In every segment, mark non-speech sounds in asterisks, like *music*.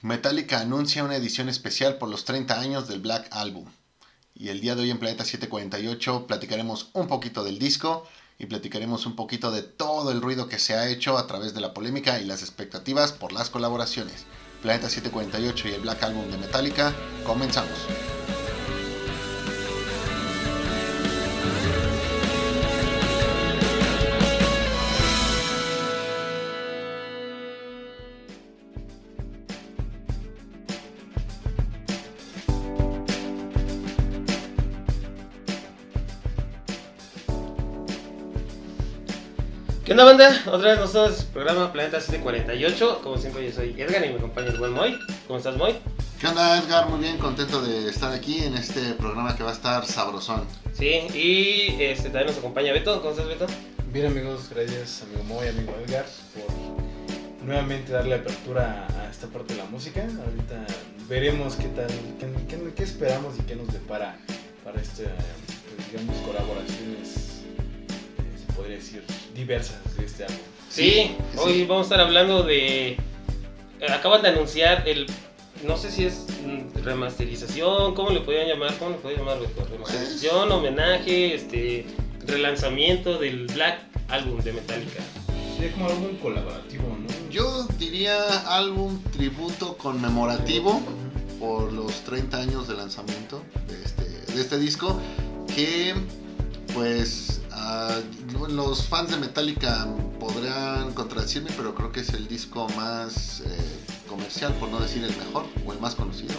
Metallica anuncia una edición especial por los 30 años del Black Album. Y el día de hoy en Planeta 748 platicaremos un poquito del disco y platicaremos un poquito de todo el ruido que se ha hecho a través de la polémica y las expectativas por las colaboraciones. Planeta 748 y el Black Album de Metallica, comenzamos. Onda banda? Otra vez nosotros, programa Planeta 748. Como siempre yo soy Edgar y me acompaña el buen Moy. ¿Cómo estás Moy? ¿Qué onda Edgar? Muy bien, contento de estar aquí en este programa que va a estar sabrosón. Sí, y este, también nos acompaña Beto. ¿Cómo estás Beto? Bien amigos, gracias amigo Moy, amigo Edgar, por nuevamente darle apertura a esta parte de la música. Ahorita veremos qué tal, qué, qué- qué esperamos y qué nos depara para este, pues, digamos, colaboraciones, podría decir, diversas de este álbum. Sí, Sí, hoy vamos a estar hablando de... eh, Acaban de anunciar el... No sé si es mm, remasterización, ¿cómo le podían llamar? ¿Cómo le podían llamar? Remasterización, homenaje, este, relanzamiento del Black Album de Metallica. Sería como algo colaborativo, ¿no? Yo diría álbum tributo conmemorativo por los 30 años de lanzamiento de este, de este disco que pues ah, los fans de Metallica podrán contradecirme pero creo que es el disco más eh, comercial por no decir el mejor o el más conocido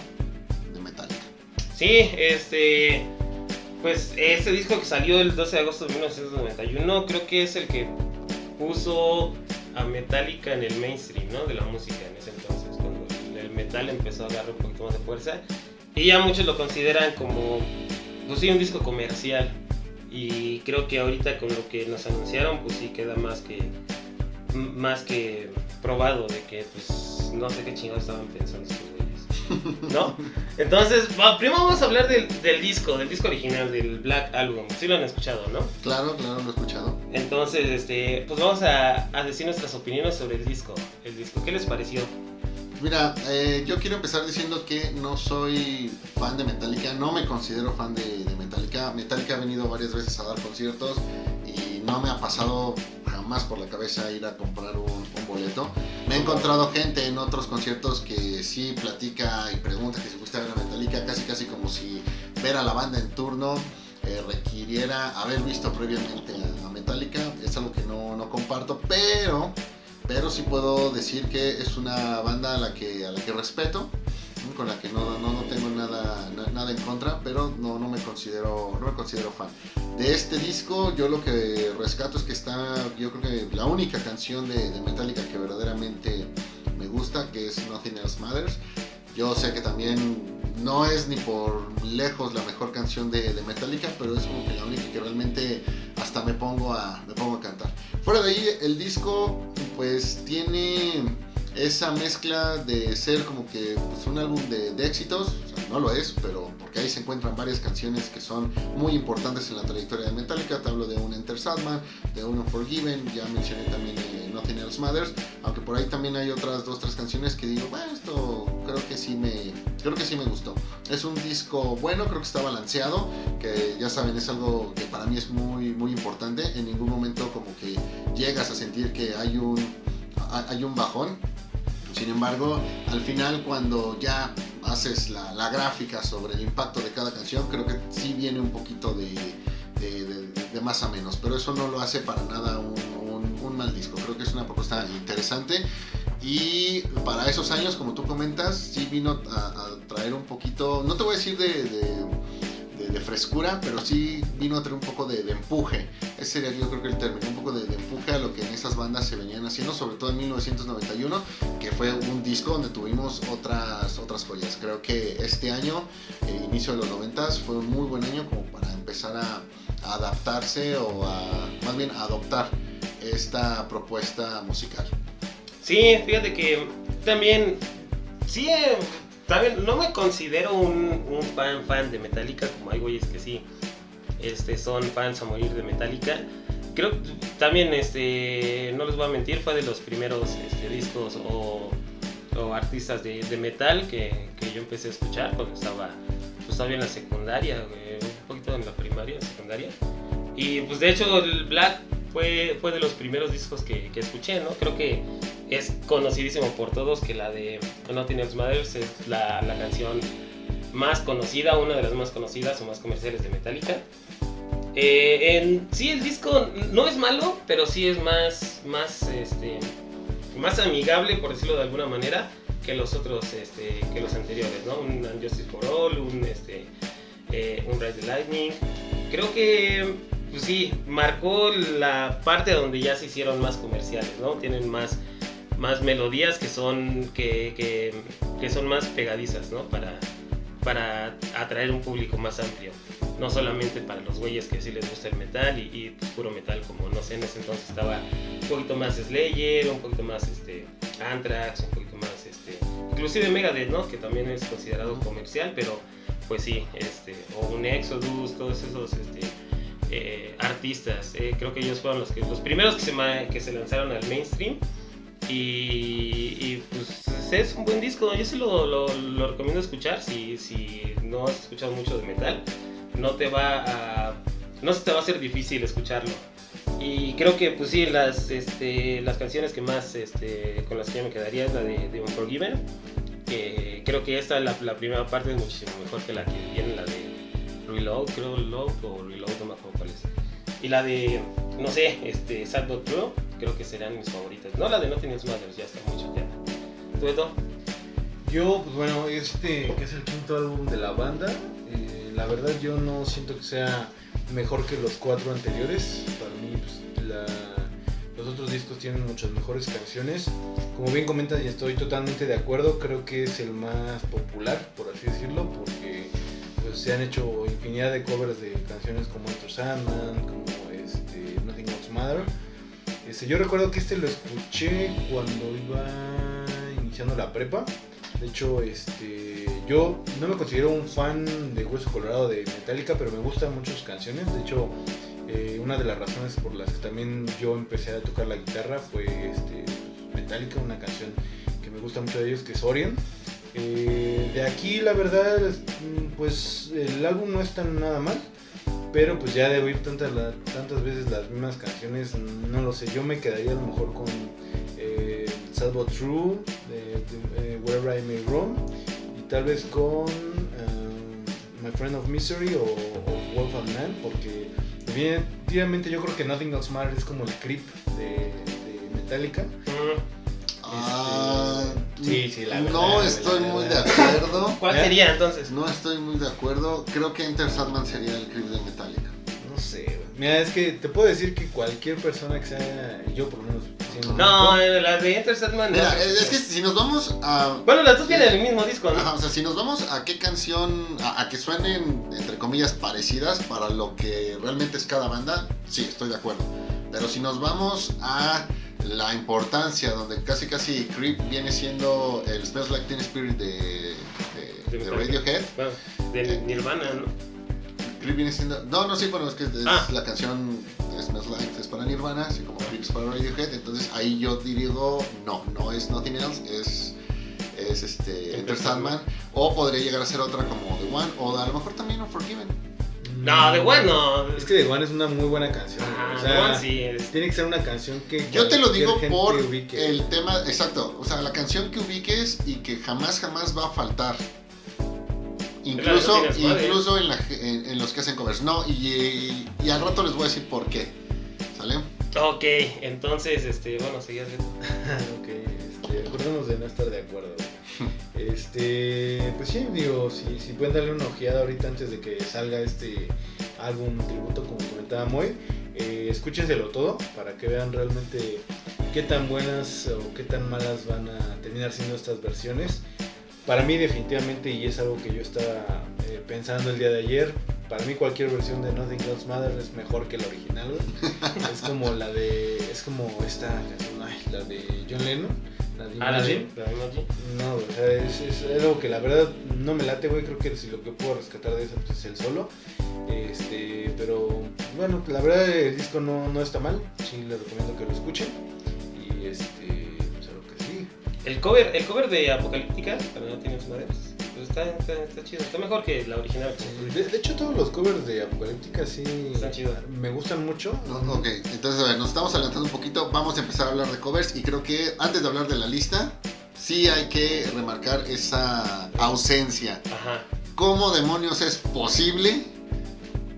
de Metallica Sí, este. Pues este disco que salió el 12 de agosto de 1991, creo que es el que puso a Metallica en el mainstream, ¿no? De la música en ese entonces, cuando el metal empezó a agarrar un poquito más de fuerza. Y ya muchos lo consideran como, pues sí, un disco comercial. Y creo que ahorita con lo que nos anunciaron, pues sí queda más que, más que probado de que, pues, no sé qué chingados estaban pensando estos güeyes. *laughs* ¿No? Entonces, primero vamos a hablar del, del disco, del disco original, del Black Album. Sí lo han escuchado, ¿no? claro claro lo he escuchado Entonces, este, pues vamos a, a decir nuestras opiniones sobre el disco. El disco, ¿qué les pareció? Mira, eh, yo quiero empezar diciendo que no soy fan de Metallica, no me considero fan de, Metallica. Metallica ha venido varias veces a dar conciertos y no me ha pasado jamás por la cabeza ir a comprar un, boleto. Me he encontrado gente en otros conciertos que sí platica y pregunta que si fuiste a ver a Metallica, casi casi como si ver a la banda en turno eh, requiriera haber visto previamente a Metallica. Es algo que no, no comparto, pero pero sí puedo decir que es una banda a la que, a la que respeto, con la que no, no, no tengo nada, na- nada en contra, pero no, no, me considero, no me considero fan. De este disco yo lo que rescato es que está, yo creo que la única canción de, Metallica que verdaderamente me gusta, que es Nothing Else Matters. Yo sé que también no es ni por lejos la mejor canción de, de Metallica, pero es como que la única que realmente hasta me pongo a, me pongo a cantar. Fuera de ahí, el disco pues tiene esa mezcla de ser como que pues, un álbum de, éxitos, o sea, no lo es, pero porque ahí se encuentran varias canciones que son muy importantes en la trayectoria de Metallica. Te hablo de un Enter Sandman, de un Unforgiven, ya mencioné también eh, Nothing Else Matters, aunque por ahí también hay otras dos, tres canciones que digo, bueno, esto creo que sí me, creo que sí me gustó. Es un disco bueno, creo que está balanceado, que ya saben, es algo que para mí es muy, muy importante. En ningún momento como que llegas a sentir que hay un, ha- hay un bajón. Sin embargo, al final cuando ya haces la, la gráfica sobre el impacto de cada canción, creo que sí viene un poquito de, de- de- de más a menos, pero eso no lo hace para nada un, un- un mal disco. Creo que es una propuesta interesante y para esos años, como tú comentas, sí vino a, traer un poquito, no te voy a decir de, frescura, pero sí vino a traer un poco de, empuje. Ese sería yo creo que el término, un poco de, empuje a lo que en esas bandas se venían haciendo, sobre todo en 1991, que fue un disco donde tuvimos otras, otras joyas. Creo que este año, el inicio de los 90 fue un muy buen año como para empezar a, a adaptarse o a, más bien, a adoptar esta propuesta musical. Sí, fíjate que también, sí, eh, también no me considero un, fan fan de Metallica, como hay güeyes que sí este, son fans a morir de Metallica. Creo también, este, no les voy a mentir, fue de los primeros este, discos o artistas de, de metal que, que, yo empecé a escuchar cuando estaba pues, todavía en la secundaria, un poquito en la primaria, secundaria. Y pues de hecho el Black fue, fue de los primeros discos que, que escuché, ¿no? Creo que es conocidísimo por todos que la de Nothing Else Matters es la, la canción más conocida, una de las más conocidas o más comerciales de Metallica. Eh, en, sí, el disco no es malo, pero sí es más, más, este, más amigable, por decirlo de alguna manera, que los otros, este, que los anteriores, ¿no? Un Justice for All, un, este, eh, un Ride the Lightning. Creo que, pues sí, marcó la parte donde ya se hicieron más comerciales, ¿no? Tienen más, más melodías que son, que, que, que son más pegadizas, ¿no? Para, para atraer un público más amplio. No solamente para los güeyes que sí les gusta el metal y, y pues, puro metal, como no sé, en ese entonces estaba un poquito más Slayer, un poquito más este, Anthrax, un poquito más, este, inclusive Megadeth, ¿no? Que también es considerado comercial, pero pues sí, este, o un Exodus, todos esos este, eh, artistas. Eh, creo que ellos fueron los, que, los primeros que se, que se lanzaron al mainstream. Y, y, pues es un buen disco, yo sí lo, lo, lo recomiendo escuchar si, si, no has escuchado mucho de metal. No te va a. No se te va a hacer difícil escucharlo. Y creo que, pues sí, las, este, las canciones que más este, con las que yo me quedaría es la de, de Unforgiven. Que creo que esta, la, la, primera parte, es muchísimo mejor que la que viene, la de Reload, creo Reload o Reload, no me acuerdo cuál es. Y la de, no sé, este, Sad But True, creo que serán mis favoritas. No la de Nothing Else Matters, ya está mucho ya. ¿Tú, Edo? Yo, pues bueno, este que es el quinto álbum de la banda, eh, la verdad yo no siento que sea mejor que los cuatro anteriores. Para mí, pues, la, los otros discos tienen muchas mejores canciones. Como bien comentas y estoy totalmente de acuerdo, creo que es el más popular, por así decirlo, porque pues, se han hecho infinidad de covers de canciones como Enter Sandman, como este, Nothing Else Matter. Este, yo recuerdo que este lo escuché cuando iba iniciando la prepa. De hecho, este, yo no me considero un fan de Hueso Colorado de Metallica, pero me gustan mucho sus canciones. De hecho, eh, una de las razones por las que también yo empecé a tocar la guitarra fue este, Metallica, una canción que me gusta mucho de ellos, que es Orient. Eh, de aquí, la verdad, pues el álbum no está nada mal. Pero pues ya de oír tantas, la, tantas veces las mismas canciones, no lo sé, yo me quedaría a lo mejor con eh, Sad But True, de, de, uh, Wherever I May Roam, y tal vez con uh, My Friend of Misery o, o Wolf and Man, porque definitivamente yo creo que Nothing Else Matters es como el creep de, de Metallica. Mm. Ah, sí, sí, la verdad, no estoy muy de acuerdo. *laughs* ¿Cuál sería entonces? No estoy muy de acuerdo. Creo que Enter Sandman sería el clip de Metallica. No sé, mira, es que te puedo decir que cualquier persona que sea, yo por lo menos. No, la de Enter Sandman. Mira, no. es que si nos vamos a. Bueno, las dos vienen del mismo disco, ¿no? Ajá, o sea, si nos vamos a qué canción, a, a que suenen, entre comillas, parecidas para lo que realmente es cada banda, sí, estoy de acuerdo. Pero si nos vamos a la importancia, donde casi casi Creep viene siendo el Smells Like Teen Spirit de, de, de, de Radiohead. Bueno, de eh, Nirvana, ¿no? Creep viene siendo. No, no, sí, bueno, es que es, ah. la canción Smells Like es para Nirvana, así como Creep es para Radiohead. Entonces ahí yo digo, no, no es Nothing Else, es, es este, Enter Sandman. O podría llegar a ser otra como The One, o a lo mejor también Unforgiven. No, de bueno. Es que de One es una muy buena canción. Ajá, o sea, One sí es. tiene que ser una canción que. Yo te lo digo por ubique. el tema, exacto, o sea, la canción que ubiques y que jamás, jamás va a faltar. Incluso, no incluso en, la- en- en los que hacen covers. No, y, y, y al rato les voy a decir por qué. ¿Sale? Ok, entonces, este, bueno, seguías viendo. *laughs* ok, este, acordémonos de no estar de acuerdo. *laughs* Este, pues sí, digo, si, si pueden darle una ojeada ahorita antes de que salga este álbum tributo, como comentaba Moy, eh, escúchenselo todo para que vean realmente qué tan buenas o qué tan malas van a terminar siendo estas versiones. Para mí definitivamente, y es algo que yo estaba eh, pensando el día de ayer, para mí cualquier versión de Nothing Else Matters es mejor que la original. *laughs* es como la de, es como esta canción, ay, la de John Lennon, la de Ah. No, o sea, es, es algo que la verdad no me late, güey. Creo que si lo que puedo rescatar de eso pues, es el solo. Este, pero bueno, la verdad el disco no, no está mal. Sí, les recomiendo que lo escuchen. Y este, pues a lo que sí. El cover, el cover de Apocalíptica, pero no tienes madres. Pues está, está, está chido. Está mejor que la original. De, de hecho, todos los covers de Apocalíptica sí Están chidos. me gustan mucho. No, Ok, entonces a ver, nos estamos adelantando un poquito, vamos a empezar a hablar de covers y creo que antes de hablar de la lista, sí hay que remarcar esa ausencia. Ajá. ¿Cómo demonios es posible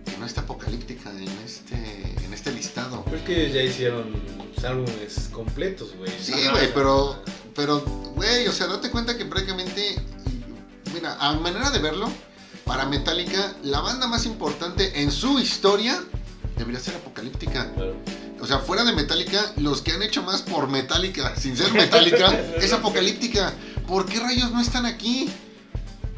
que no esté apocalíptica en este, en este listado? Creo que ya hicieron álbumes completos, güey. Sí, güey, pero, pero, güey, o sea, date cuenta que prácticamente, mira, a manera de verlo, para Metallica, la banda más importante en su historia debería ser apocalíptica. Claro. O sea, fuera de Metallica, los que han hecho más por Metallica, *laughs* sin ser Metallica, *laughs* es Apocalíptica. ¿Por qué rayos no están aquí?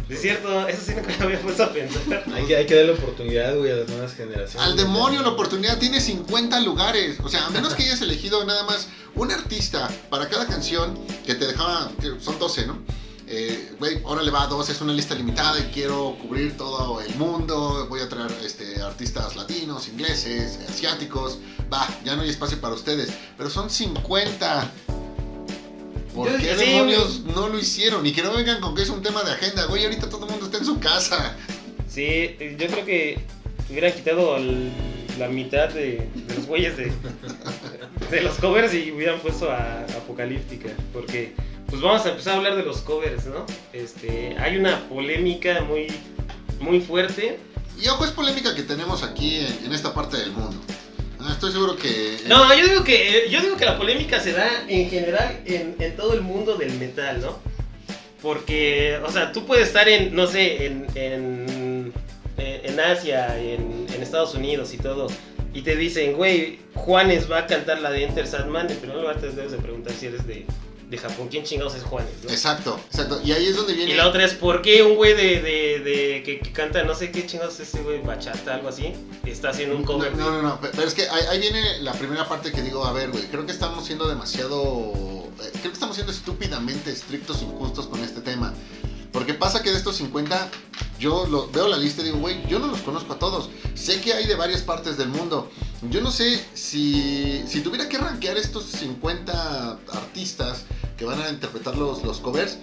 Es cierto, eso sí nunca me había puesto a pensar. Hay que, hay que darle oportunidad, güey, a las nuevas generaciones. Al demonio la oportunidad, tiene 50 lugares. O sea, a menos que hayas elegido nada más un artista para cada canción que te dejaba, que son 12, ¿no? Eh, Güey, ahora le va a 12, es una lista limitada y quiero cubrir todo el mundo. Voy a traer este, artistas latinos, ingleses, asiáticos. Va, ya no hay espacio para ustedes. Pero son 50. ¿Por Yo- qué sí, demonios no lo hicieron? Y que no vengan con que es un tema de agenda. Güey, ahorita todo el mundo está en su casa. Sí, yo creo que hubieran quitado el- la mitad de, de los güeyes de, de los covers y hubieran puesto a Apocalíptica. Porque, pues vamos a empezar a hablar de los covers, ¿no? Este, hay una polémica muy, muy fuerte. Y ojo, es polémica que tenemos aquí en, en esta parte del mundo. Ah, Estoy seguro que. No, yo digo que, yo digo que la polémica se da en general en, en todo el mundo del metal, ¿no? Porque, o sea, tú puedes estar en, no sé, en, en, en Asia, en, en Estados Unidos y todo, y te dicen, güey, Juanes va a cantar la de Enter Sandman, en primer lugar te debes de preguntar si eres de, de Japón, ¿quién chingados es Juanes? ¿no? Exacto, exacto. Y ahí es donde viene. Y la otra es, ¿por qué un güey de, de, de que, que canta, no sé qué chingados es ese güey, bachata, algo así, está haciendo un cover? No, no, no, pe- pero es que ahí, ahí viene la primera parte que digo, a ver, güey, creo que estamos siendo demasiado, eh, creo que estamos siendo estúpidamente estrictos e injustos con este tema. Porque pasa que de estos 50, yo lo, veo la lista y digo, güey, yo no los conozco a todos. Sé que hay de varias partes del mundo. Yo no sé si, si tuviera que rankear estos 50 artistas que van a interpretar los, los covers,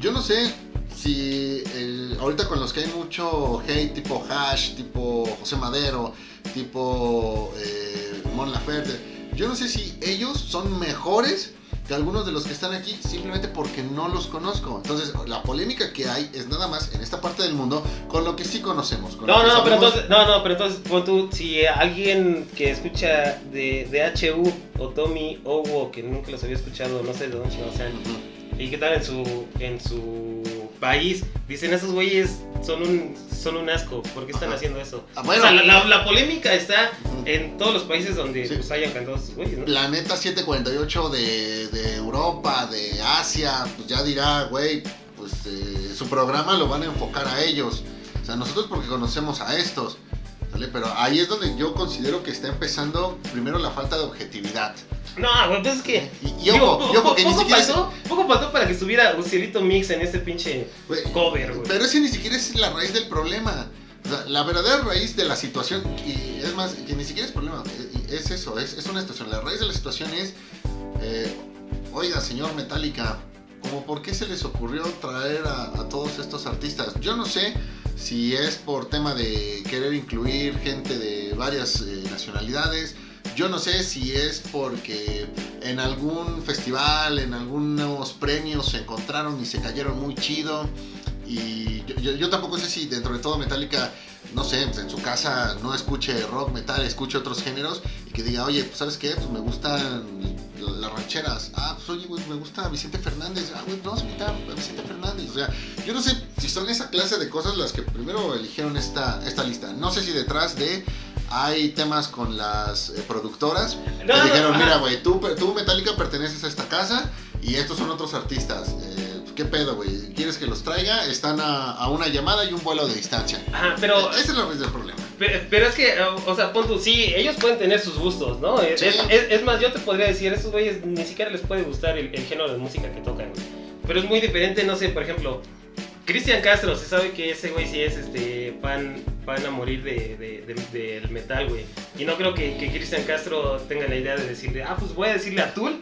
yo no sé si el- ahorita con los que hay mucho hate, tipo Hash, tipo José Madero, tipo eh, Mon Laferte, yo no sé si ellos son mejores que algunos de los que están aquí simplemente porque no los conozco. Entonces, la polémica que hay es nada más en esta parte del mundo con lo que sí conocemos. con No, no, pero sabemos. entonces, no, no, pero entonces pon tú, si alguien que escucha de, de HU o Tommy Owo, que nunca los había escuchado, no sé de dónde chingados sean, Ujú. y que tal en su, en su país, dicen esos güeyes son un, son un asco, ¿por qué están Ajá. haciendo eso? Ah, bueno. O sea, la, la- la polémica está en todos los países donde Sí. pues, hayan cantado esos güeyes, ¿no? Planeta 748 de, de Europa, de Asia, pues ya dirá, güey, pues eh, su programa lo van a enfocar a ellos. O sea, nosotros porque conocemos a estos. ¿sale? Pero ahí es donde yo considero que está empezando primero la falta de objetividad. No, güey, pues es que... Y, y ojo, y ojo, que ni poco, siquiera es, poco faltó para que estuviera un cielito mix en ese pinche cover, güey. Pero ese ni siquiera es la raíz del problema. O sea, la verdadera raíz de la situación, y es más, que ni siquiera es problema, es eso, es, es una situación. La raíz de la situación es, eh, oiga, señor Metallica, como por qué se les ocurrió traer a, a todos estos artistas. Yo no sé si es por tema de querer incluir gente de varias eh, nacionalidades. Yo no sé si es porque en algún festival, en algunos premios se encontraron y se cayeron muy chido. Y yo, tampoco sé si dentro de todo Metallica, no sé, en su casa no escuche rock, metal, escuche otros géneros y que diga, oye, pues sabes qué, pues me gustan las rancheras. Ah, pues oye, güey, me gusta Vicente Fernández. Ah, güey, vamos a invitar a Vicente Fernández. O sea, yo no sé si son esa clase de cosas las que primero eligieron esta, esta lista. No sé si detrás de hay temas con las eh, productoras No, que no, dijeron, mira, güey, tú, tú Metallica perteneces a esta casa y estos son otros artistas. Eh, ¿Qué pedo, güey? ¿Quieres que los traiga? Están a, a una llamada y un vuelo de distancia. Ajá, pero... Esa es del problema. Pe- Pero es que, o sea, pon sí, ellos pueden tener sus gustos, ¿no? Es, Sí. es- es- es más, yo te podría decir, a esos güeyes ni siquiera les puede gustar el, el género de música que tocan. Pero es muy diferente, no sé, por ejemplo, Cristian Castro, se sabe que ese güey sí es este fan, fan a morir de, de- de- del metal, güey. Y no creo que, que Cristian Castro tenga la idea de decirle, ah, pues voy a decirle a Tool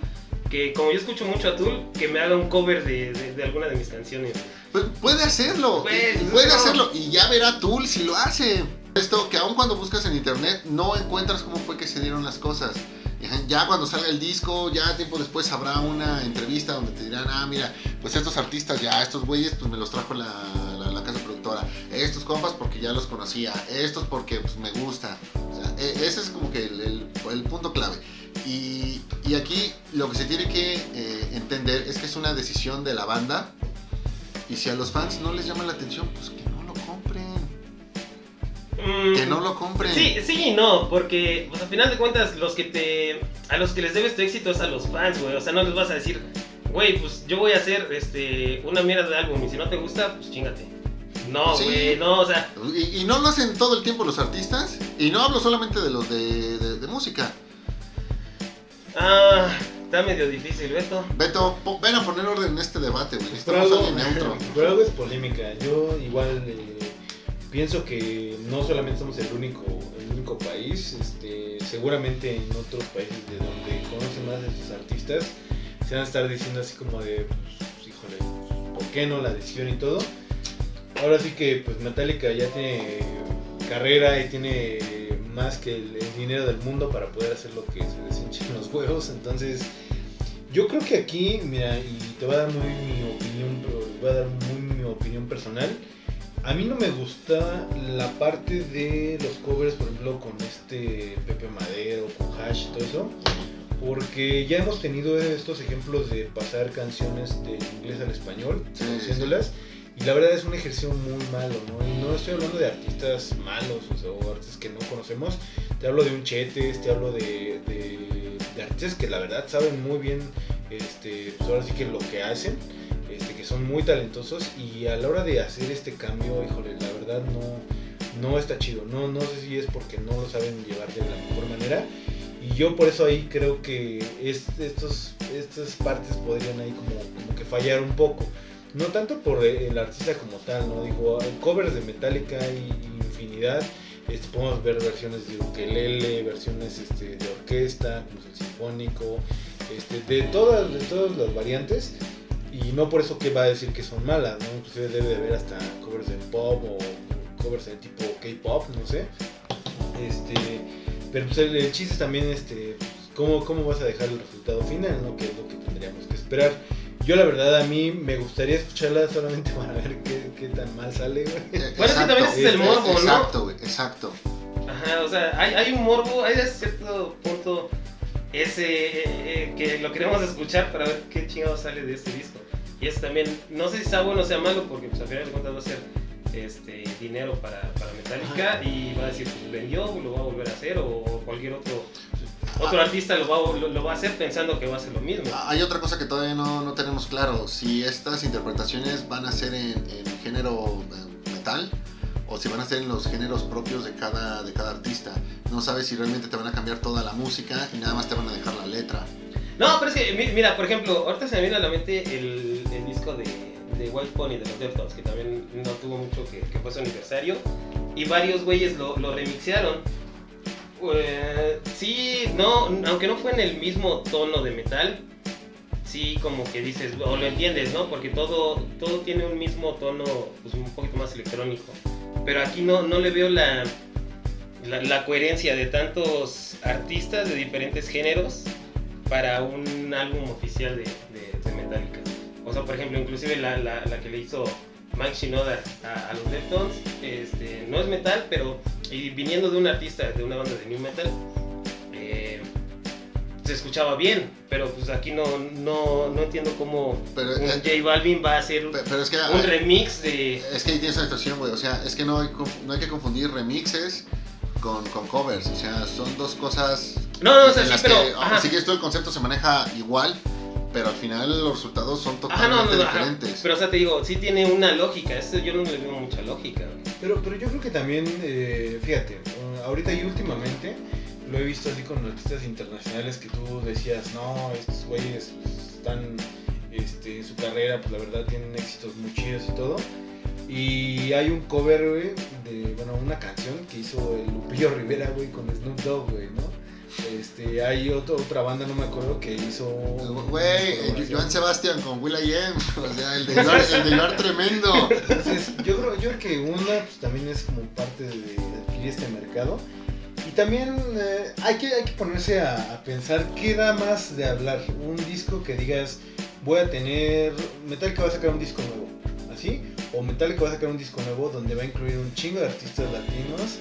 que como yo escucho mucho a Tool, que me haga un cover de, de, de alguna de mis canciones. Pues puede hacerlo, Pues, puede no. hacerlo y ya verá Tool si lo hace. Esto que aun cuando buscas en internet no encuentras cómo fue que se dieron las cosas. Ya cuando salga el disco, ya tiempo después habrá una entrevista donde te dirán, ah, mira, pues estos artistas ya, estos güeyes, pues me los trajo la, la- la casa productora. Estos compas porque ya los conocía, estos porque pues me gusta. O sea, e- ese es como que el, el- el punto clave. Y, y aquí lo que se tiene que eh, entender es que es una decisión de la banda. Y si a los fans no les llama la atención, pues Mm, Que no lo compren. Sí, sí y no, porque pues, al final de cuentas los que te a los que les debes tu éxito es a los fans, güey. O sea, no les vas a decir, güey, pues yo voy a hacer este una mierda de álbum y si no te gusta, pues chingate. No, Sí. güey, no, o sea, Y, y no lo hacen todo el tiempo los artistas. Y no hablo solamente de los de, de- de música. ah, está medio difícil, Beto. Beto, po- ven a poner orden en este debate, güey. Algo, alguien neutro. *laughs* por algo es polémica. Yo igual eh, pienso que no solamente somos el único, el único país, este, seguramente en otros países de donde conocen más de sus artistas se van a estar diciendo así como de, pues, híjole, ¿por qué no la decisión y todo? Ahora sí que pues Metallica ya tiene carrera y tiene más que el, el dinero del mundo para poder hacer lo que se les hinchen los huevos, entonces yo creo que aquí, mira, y te voy a dar muy mi opinión, pero voy a dar muy mi opinión personal. A mí no me gusta la parte de los covers, por ejemplo, con este Pepe Madero, con Hash y todo eso, porque ya hemos tenido estos ejemplos de pasar canciones de inglés al español, traduciéndolas, y la verdad es un ejercicio muy malo, ¿no? Y no estoy hablando de artistas malos o, sea, o artistas que no conocemos, te hablo de un Chetes, te hablo de, de, de artistas que la verdad saben muy bien, este, pues ahora sí que lo que hacen, este, que son muy talentosos y a la hora de hacer este cambio, híjole, la verdad no, no está chido, no, no sé si es porque no lo saben llevar de la mejor manera y yo por eso ahí creo que es- estos, estas partes podrían ahí como, como que fallar un poco. No tanto por el artista como tal, ¿no? Digo, covers de Metallica hay infinidad. Este, podemos ver versiones de ukelele, versiones este, de orquesta, como el sinfónico, este, de, todas, de todas las variantes. Y no por eso que va a decir que son malas, ¿no? Inclusive debe de haber hasta covers de pop o covers de tipo K-pop, no sé. Este, pero pues el, el chiste es también este, pues, ¿cómo, cómo vas a dejar el resultado final, ¿no? Que es lo que tendríamos que esperar. Yo la verdad a mí me gustaría escucharla solamente *laughs* para ver qué, qué tan mal sale, güey. Eh, Bueno, es que también es el exacto, morbo, ¿no? Exacto, güey, exacto. Ajá, o sea, hay, hay un morbo, hay a cierto punto ese eh, eh, que lo queremos escuchar para ver qué chingado sale de este disco. Y eso también, no sé si sea bueno o sea malo, porque pues al final de cuentas va a ser este, dinero para, para Metallica y va a decir, pues vendió, lo va a volver a hacer, o cualquier otro otro artista lo va, lo va a hacer pensando que va a ser lo mismo. Ah, Hay otra cosa que todavía no, no tenemos claro. Si estas interpretaciones van a ser en, en género eh, metal o si van a ser en los géneros propios de cada, de cada artista. No sabes si realmente te van a cambiar toda la música y nada más te van a dejar la letra. No, pero es que, mi- mira, por ejemplo, ahorita se me viene a la mente el, disco de, de White Pony de los Deftones, que también no tuvo mucho que, que fue su aniversario, y varios güeyes lo, lo remixearon. Eh, sí, no, aunque no fue en el mismo tono de metal, sí como que dices, o lo entiendes, ¿no? Porque todo, todo tiene un mismo tono, pues un poquito más electrónico. Pero aquí no, no le veo la, la coherencia de tantos artistas de diferentes géneros para un álbum oficial de, de, de Metallica. O sea, por ejemplo, inclusive la, la, la que le hizo Mike Shinoda a, a los Deftones, este, no es metal, pero y viniendo de un artista de una banda de new metal, eh, se escuchaba bien, pero pues aquí no, no, no entiendo cómo Pero, un eh, J Balvin va a hacer pe- pero es que un remix de... Es que ahí tienes una situación, güey. O sea, es que no hay, no hay que confundir remixes con, con covers. O sea, son dos cosas. No, no, o sea, en sí, las pero... que, ajá. si quieres, todo el concepto se maneja igual, pero al final los resultados son Ajá, no, totalmente no, no, ajá. diferentes. Pero o sea, te digo, sí tiene una lógica, eso yo no le veo mucha lógica. Pero, pero yo creo que también, eh, fíjate, uh, ahorita y últimamente lo he visto así con artistas internacionales que tú decías, no, estos güeyes pues, están este, en su carrera, pues la verdad tienen éxitos muy chidos y todo. Y hay un cover, güey, de, bueno, una canción que hizo el Lupillo Rivera, güey, con Snoop Dogg, güey, ¿no? Este, hay otro, otra banda, no me acuerdo, que hizo. Güey, eh, Joan Sebastián con Will I Am, *laughs* o sea, el de Hilar tremendo. Entonces, yo creo, yo creo que una pues, también es como parte de adquirir este mercado. Y también eh, hay, que, hay que ponerse a, a, pensar qué da más de hablar. Un disco que digas, voy a tener. Metallica va a sacar un disco nuevo, ¿así? O Metallica va a sacar un disco nuevo donde va a incluir un chingo de artistas latinos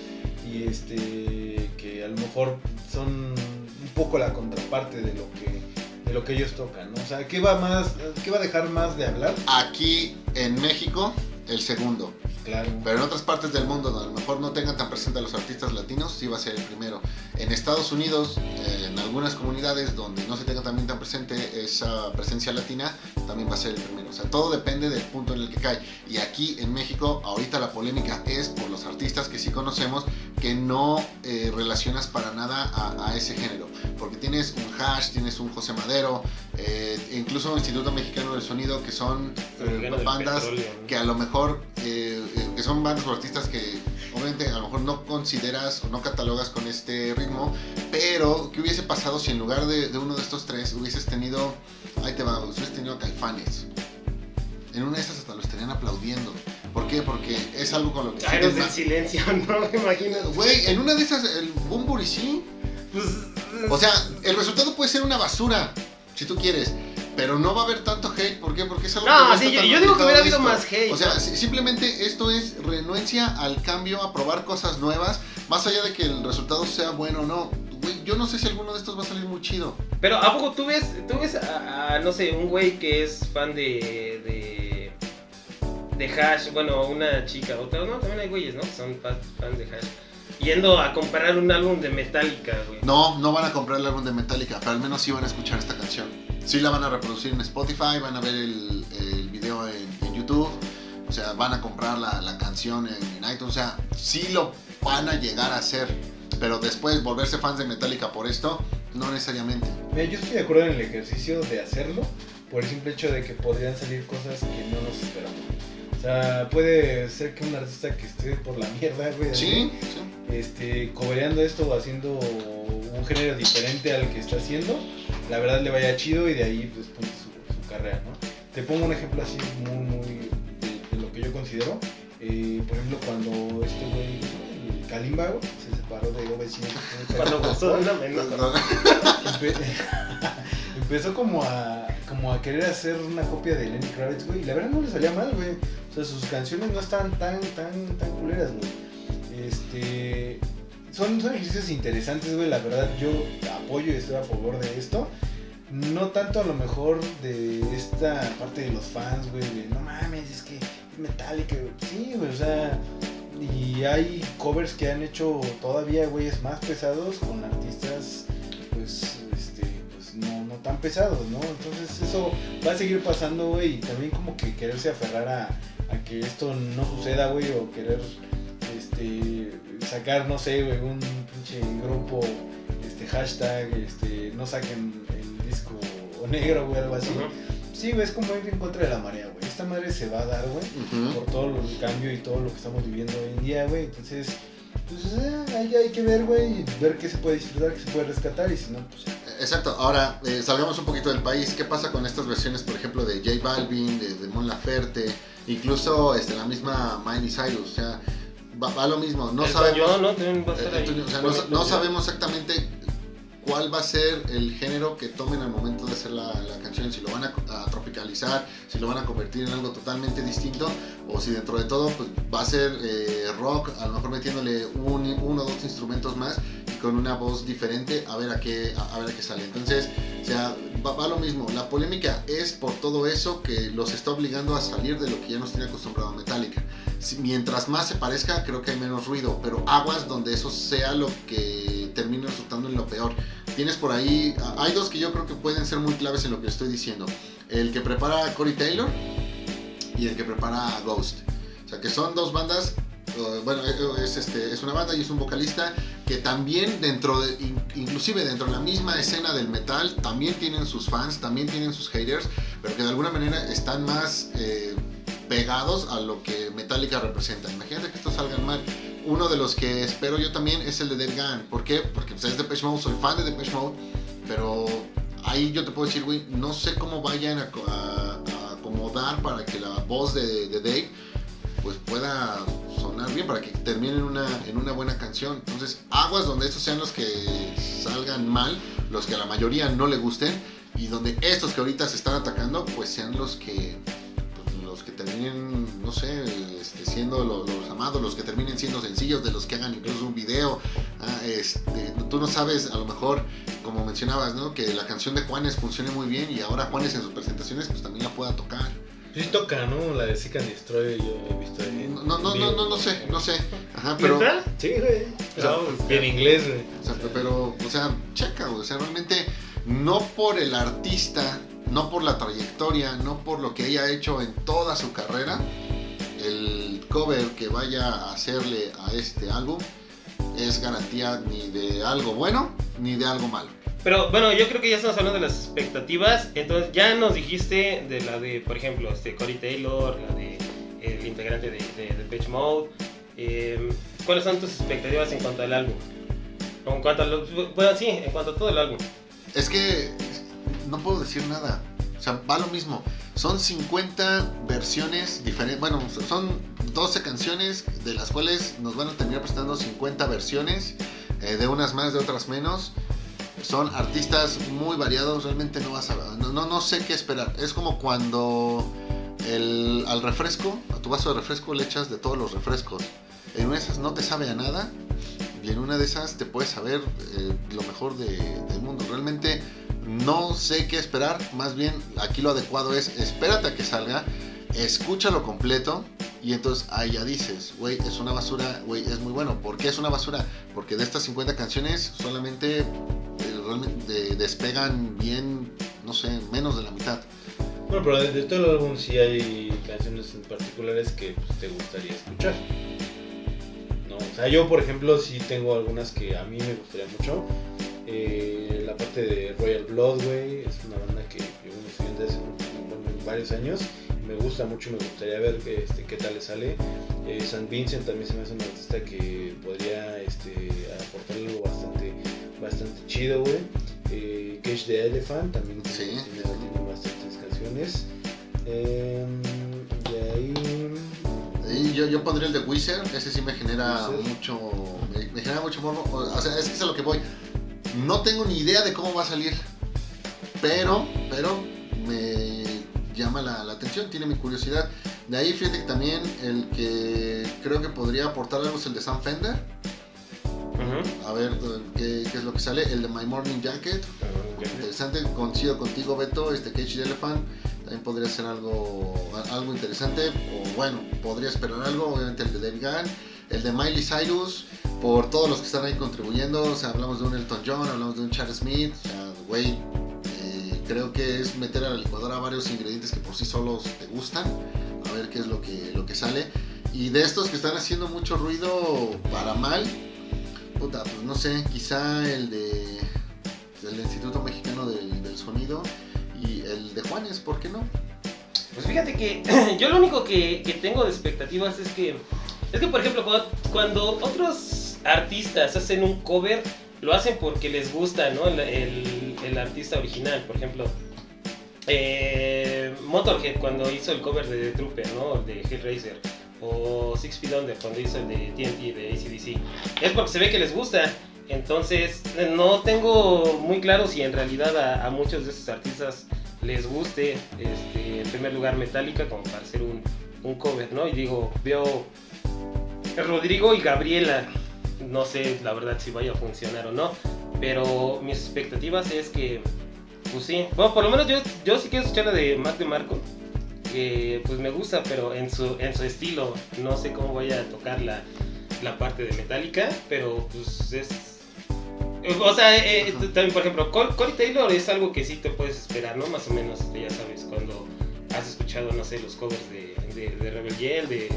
y este que a lo mejor son un poco la contraparte de lo que de lo que ellos tocan, ¿no? O sea, ¿qué va más qué va a dejar más de hablar? Aquí en México el segundo. Claro. Pero en otras partes del mundo, donde a lo mejor no tengan tan presente a los artistas latinos, sí va a ser el primero. En Estados Unidos, eh, en algunas comunidades donde no se tenga también tan presente esa presencia latina, también va a ser el primero. O sea, todo depende del punto en el que cae. Y aquí en México, ahorita la polémica es por los artistas que sí conocemos que no eh, relacionas para nada a, a, ese género. Porque tienes un Hash, tienes un José Madero, eh, incluso Instituto Mexicano del Sonido, que son bandas que a lo mejor que son bandas o artistas que obviamente a lo mejor no consideras o no catalogas con este ritmo, pero ¿qué hubiese pasado si en lugar de, de uno de estos tres hubieses tenido, ahí te va, hubieses tenido a Caifanes? En una de estas hasta lo estarían aplaudiendo. ¿Por qué? Porque es algo con lo que... Aros del silencio, *laughs* ¿no? Me imagino. Güey, en una de esas, el Bumburi sí. Pues, o sea, el resultado puede ser una basura, si tú quieres. Pero no va a haber tanto hate, ¿por qué? Porque es algo no, que sí, yo, yo digo que hubiera habido más hate. O sea, simplemente esto es renuencia al cambio, a probar cosas nuevas, más allá de que el resultado sea bueno o no. Güey, yo no sé si alguno de estos va a salir muy chido. Pero ¿a poco tú ves, tú ves a, a no sé, un güey que es fan de, de de Hash, bueno, una chica, otra, no, también hay güeyes, ¿no? Que son fans de Hash yendo a comprar un álbum de Metallica, güey. No, no van a comprar el álbum de Metallica, pero al menos sí van a escuchar esta canción. Sí la van a reproducir en Spotify, van a ver el, el video en, en, YouTube, o sea, van a comprar la, la canción en, en, iTunes, o sea, sí lo van a llegar a hacer, pero después volverse fans de Metallica por esto, no necesariamente. Mira, yo estoy de acuerdo en el ejercicio de hacerlo, por el simple hecho de que podrían salir cosas que no nos esperamos. O sea, puede ser que un artista que esté por la mierda, güey, sí, sí. este, cobereando esto o haciendo un género diferente al que está haciendo, la verdad le vaya chido y de ahí pues ponte su, su carrera, ¿no? Te pongo un ejemplo así muy, muy de, de lo que yo considero. Eh, por ejemplo, cuando este güey, el Kalimba, se separó de OV7. Cuando gustó una menos. Empe *laughs* empezó como a, como a querer hacer una copia de Lenny Kravitz, güey. Y la verdad no le salía mal, güey. O sea, sus canciones no estaban tan, tan, tan culeras, güey. Este. Son, son ejercicios interesantes, güey. La verdad, yo apoyo y estoy a favor de esto. No tanto a lo mejor de esta parte de los fans, güey. De no mames, es que es Metallica, güey. Sí, güey, o sea. Y hay covers que han hecho todavía, güeyes, más pesados con artistas, pues, tan pesados, ¿no? Entonces eso va a seguir pasando, güey. Y también como que quererse aferrar a, a que esto no suceda, güey, o querer, este, sacar, no sé, güey, un pinche grupo, este, hashtag, este, no saquen el disco negro, güey, algo así. Uh -huh. Sí, güey, es como ir en contra de la marea, güey. Esta madre se va a dar, güey, uh -huh. por todo el cambio y todo lo que estamos viviendo hoy en día, güey. Entonces, pues eh, ahí hay que ver, güey, ver qué se puede disfrutar, qué se puede rescatar y si no, pues ya. Exacto, ahora eh, salgamos un poquito del país. ¿Qué pasa con estas versiones, por ejemplo, de J Balvin, de, de Mon Laferte, incluso este, la misma Miley Cyrus? O sea, va, va lo mismo. No el sabemos. Bañón, ¿no? También va a estar ahí. o sea, no, no, sabemos exactamente cuál va a ser el género que tomen al momento de hacer la, la canción, si lo van a, a, tropicalizar, si lo van a convertir en algo totalmente distinto, o si dentro de todo pues, va a ser eh, rock, a lo mejor metiéndole un, uno o dos instrumentos más con una voz diferente, a ver a qué, a, a ver a qué sale. Entonces, o sea, va, va, lo mismo, la polémica es por todo eso que los está obligando a salir de lo que ya nos tiene acostumbrado Metallica. Si, mientras más se parezca, creo que hay menos ruido, pero aguas donde eso sea lo que termine resultando en lo peor. Tienes por ahí, hay dos que yo creo que pueden ser muy claves en lo que estoy diciendo. El que prepara a Corey Taylor y el que prepara a Ghost. O sea, que son dos bandas bueno, es, este, es una banda y es un vocalista que también dentro de, inclusive dentro de la misma escena del metal, también tienen sus fans, también tienen sus haters, pero que de alguna manera están más eh, pegados a lo que Metallica representa. Imagínate que estos salgan mal. Uno de los que espero yo también es el de Dead Gun. ¿Por qué? Porque pues, es Depeche Mode, soy fan de Depeche Mode, pero ahí yo te puedo decir, güey, no sé cómo vayan a acomodar para que la voz de, de Dave pues pueda sonar bien, para que termine en una, en una buena canción. Entonces, aguas donde estos sean los que salgan mal, los que a la mayoría no le gusten, y donde estos que ahorita se están atacando, pues sean los que pues, los que terminen, no sé, este, siendo lo- los, amados, los que terminen siendo sencillos, de los que hagan incluso un video. Ah, este, tú no sabes, a lo mejor, como mencionabas, ¿no? Que la canción de Juanes funcione muy bien y ahora Juanes en sus presentaciones pues también la pueda tocar. Sí toca, ¿no? La de Seek and Destroy yo he visto ahí. en- No, no, no, no, no sé, no sé. Ajá, pero... ¿Neta? Sí, güey. O sea, No, en inglés, güey. O sea, pero, o sea, checa, güey, o sea, realmente no por el artista, no por la trayectoria, no por lo que haya hecho en toda su carrera, el cover que vaya a hacerle a este álbum es garantía ni de algo bueno ni de algo malo. Pero bueno, yo creo que ya estamos hablando de las expectativas. Entonces ya nos dijiste de la de, por ejemplo, este Corey Taylor, la de el integrante de, de, Mode. Eh, ¿Cuáles son tus expectativas en cuanto al álbum? En cuanto a bueno, sí, en cuanto a todo el álbum. Es que no puedo decir nada. O sea, va lo mismo. Son 50 versiones diferentes. Bueno, son 12 canciones de las cuales nos van a terminar presentando 50 versiones. eh, de unas más, de otras menos. Son artistas muy variados. Realmente no vas a. No, no, no sé qué esperar. Es como cuando el, al refresco, a tu vaso de refresco le echas de todos los refrescos. En una de esas no te sabe a nada. Y en una de esas te puedes saber eh, lo mejor de- del mundo. Realmente no sé qué esperar. Más bien aquí lo adecuado es espérate a que salga, escúchalo completo. Y entonces ahí ya dices, güey, es una basura, güey, es muy bueno. ¿Por qué es una basura? Porque de estas 50 canciones solamente realmente de- despegan bien, no sé, menos de la mitad. Bueno, pero de, de todo el álbum sí hay canciones en particulares que pues, te gustaría escuchar. No, o sea, yo por ejemplo sí tengo algunas que a mí me gustaría mucho. Eh, la parte de Royal Blood, güey, es una banda que estoy viendo hace un- varios años. Me gusta mucho, me gustaría ver que, este, qué tal le sale. Eh, San Vincent también se me hace un artista que podría este, aportar algo bastante, bastante chido, güey. Eh, Cage the Elephant también Sí. tiene- tiene bastantes canciones. Em, de ahí. Y yo, yo pondría el de Wizard, ese sí me genera Wizard. mucho. Me, me genera mucho morbo. O sea, es que es a lo que voy. No tengo ni idea de cómo va a salir. Pero, pero me llama la, la atención, tiene mi curiosidad. De ahí fíjate que también el que creo que podría aportar algo es el de Sam Fender. A ver qué, qué es lo que sale. El de My Morning Jacket. Interesante, coincido contigo Beto, este Cage the Elephant. También podría ser algo, algo interesante, o bueno, podría esperar algo, obviamente el de David Gunn, el de Miley Cyrus, por todos los que están ahí contribuyendo, o sea, hablamos de un Elton John, hablamos de un Charles Smith, o sea, güey, eh, creo que es meter a la licuadora varios ingredientes que por sí solos te gustan, a ver qué es lo que, lo que sale, y de estos que están haciendo mucho ruido para mal, puta, pues no sé, quizá el de del Instituto Mexicano del, Sonido y el de Juanes, ¿por qué no? Pues fíjate que *clears throat* yo lo único que, que tengo de expectativas es que, es que por ejemplo, cuando, otros artistas hacen un cover, lo hacen porque les gusta, ¿no? El, el- el artista original, por ejemplo. eh, Motorhead cuando hizo el cover de The Trooper, ¿no? De Hellraiser. O Six Feet Under cuando hizo el de TNT de ACDC. Es porque se ve que les gusta. Entonces, no tengo muy claro si en realidad a, a muchos de esos artistas les guste, este, en primer lugar, Metallica, como para hacer un, un cover, ¿no? Y digo, veo Rodrigo y Gabriela, no sé la verdad si vaya a funcionar o no, pero mis expectativas es que, pues sí, bueno, por lo menos yo, yo sí quiero escuchar la de Mac de Marco, que pues me gusta, pero en su, en su estilo, no sé cómo vaya a tocar la, la parte de Metallica, pero pues es... O sea, eh, eh, también por ejemplo, Cor- Corey Taylor es algo que sí te puedes esperar, ¿no? Más o menos, ya sabes, cuando has escuchado, no sé, los covers de, de, de Rebel Yell, de,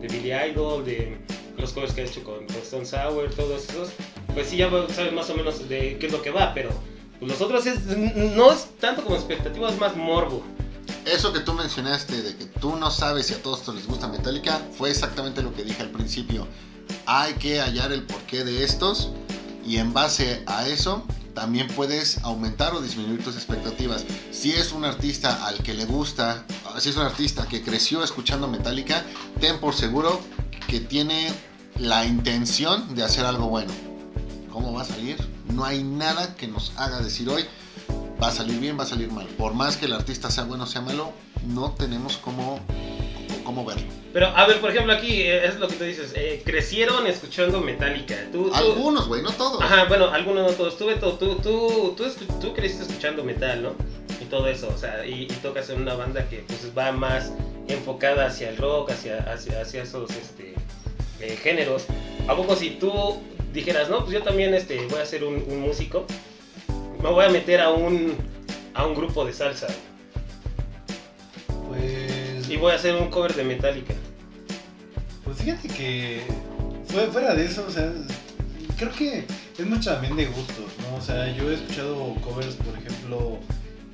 de Billy Idol, de los covers que ha hecho con, con Stone Sour, todos esos, pues sí ya sabes más o menos de qué es lo que va, pero pues, los otros es, no es tanto como expectativa, es más morbo. Eso que tú mencionaste de que tú no sabes si a todos les gusta Metallica fue exactamente lo que dije al principio. Hay que hallar el porqué de estos y en base a eso también puedes aumentar o disminuir tus expectativas. Si es un artista al que le gusta, si es un artista que creció escuchando Metallica, ten por seguro que tiene la intención de hacer algo bueno. ¿Cómo va a salir? No hay nada que nos haga decir hoy va a salir bien, va a salir mal. Por más que el artista sea bueno o sea malo, no tenemos cómo, cómo verlo. Pero, a ver, por ejemplo, aquí eh, es lo que tú dices. eh, crecieron escuchando Metallica. Tú, Algunos, güey, no todos. Ajá, bueno, algunos no todos. Tú, Beto, tú, tú, tú, creciste escuchando metal, ¿no? Y todo eso, o sea, y, y tocas en una banda que pues va más enfocada hacia el rock, hacia, hacia, hacia esos este, eh, géneros. ¿A poco si tú dijeras, no, pues yo también este, voy a ser un, un músico, me voy a meter a un, a un grupo de salsa Pues. y voy a hacer un cover de Metallica? Pues fíjate que fue- fuera de eso, o sea, creo que es mucho también de gustos, ¿no? O sea, yo he escuchado covers, por ejemplo,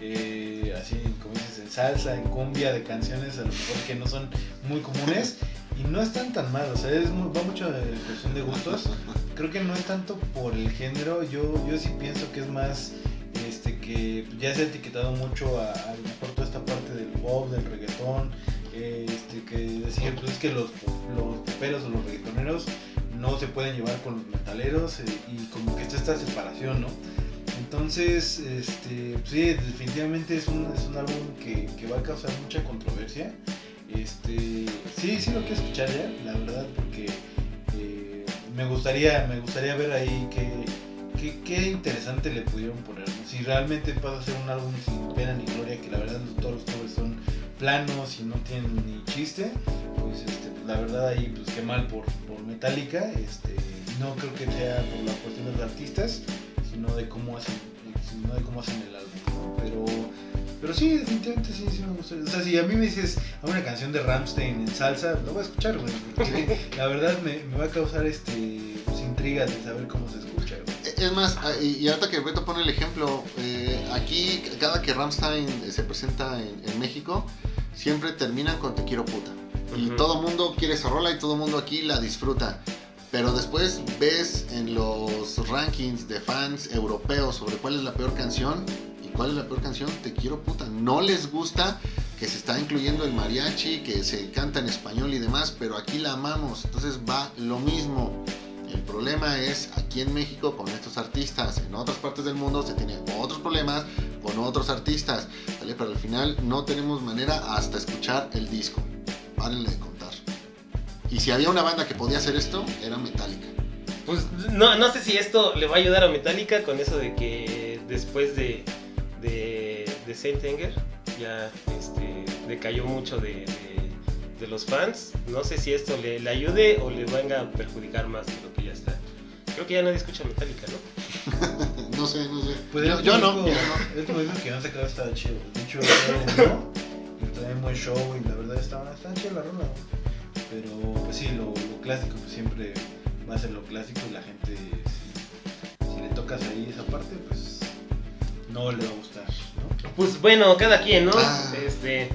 eh, así como dices, en salsa, en cumbia, de canciones a lo mejor que no son muy comunes y no están tan mal, o sea, es va mucho de cuestión de gustos. Creo que no es tanto por el género, yo, yo sí pienso que es más este que ya se ha etiquetado mucho a, a lo mejor toda esta parte del pop, del reggaetón, este, que decir pues es que los, los poperos o los reggaetoneros no se pueden llevar con los metaleros eh, y como que está esta separación, ¿no? Entonces, este, pues sí, definitivamente es un, es un álbum que, que va a causar mucha controversia. Este, sí, sí lo quiero escuchar ya, la verdad, porque eh, me gustaría, me gustaría ver ahí que, que- qué interesante le pudieron poner. Si realmente pasa a ser un álbum sin pena ni gloria, que la verdad todos los covers son planos y no tienen ni chiste, pues este, la verdad ahí pues qué mal por, por Metallica, este, no creo que sea por la cuestión de los artistas, sino de cómo hacen, sino de cómo hacen el álbum. Pero, pero sí, definitivamente sí, sí me gusta. O sea, si a mí me dices a una canción de Ramstein en salsa, lo voy a escuchar, güey, porque *laughs* la verdad me, me va a causar este pues, intriga de saber cómo se escucha, güey. Es más, ah, y ahorita que Beto pone el ejemplo, eh, aquí cada que Ramstein eh, se presenta en, en México, siempre terminan con Te quiero puta. Y Ujú. todo mundo quiere esa rola y todo mundo aquí la disfruta. Pero después ves en los rankings de fans europeos sobre cuál es la peor canción cuál es la peor canción, Te quiero puta. No les gusta que se está incluyendo el mariachi, que se canta en español y demás, pero aquí la amamos. Entonces va lo mismo. El problema es aquí en México con estos artistas. En otras partes del mundo se tienen otros problemas con otros artistas. ¿vale? Pero al final no tenemos manera hasta escuchar el disco. Párenle de contar. Y si había una banda que podía hacer esto, era Metallica. Pues no, no sé si esto le va a ayudar a Metallica con eso de que después de, de, de Saint Anger ya este, decayó mucho de, de- de los fans. No sé si esto le, le ayude o le venga a perjudicar más de lo que ya está. Creo que ya nadie escucha Metallica, ¿no? *laughs* no sé, no sé. Pues yo, yo no. único- yo no. El último disco que han sacado estaba chido. De hecho, ¿no? y trae buen show y la verdad estaba, estaba chida la rola. ¿no? Pero pues sí, lo, lo clásico pues siempre va a ser lo clásico y la gente, si, si le tocas ahí esa parte, pues no le va a gustar, ¿no? Pues bueno, cada quien, ¿no? Ah. Este,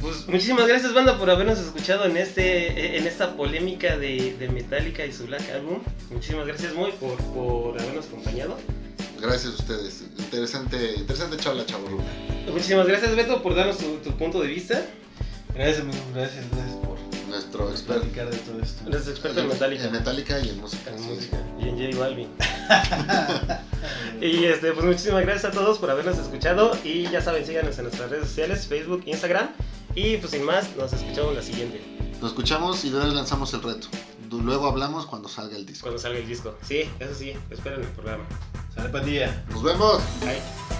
pues muchísimas gracias, banda, por habernos escuchado en este en esta polémica de, de Metallica y su Black Album. Muchísimas gracias, muy por, por habernos acompañado. Gracias a ustedes. Interesante, interesante charla, chavo Muchísimas gracias, Beto, por darnos tu, tu punto de vista. Gracias, amigos, gracias, gracias por Nuestro experto de todo esto. Eres experto en Metallica. En Metallica y en música. En sí, música. Y en J Balvin. *laughs* Y este, pues muchísimas gracias a todos por habernos escuchado. Y ya saben, síganos en nuestras redes sociales, Facebook, Instagram. Y pues sin más, nos escuchamos en la siguiente. Lo escuchamos y luego lanzamos el reto. Luego hablamos cuando salga el disco. cuando salga el disco. Sí, eso sí, esperen el programa. Sale pandilla. Nos vemos. Bye.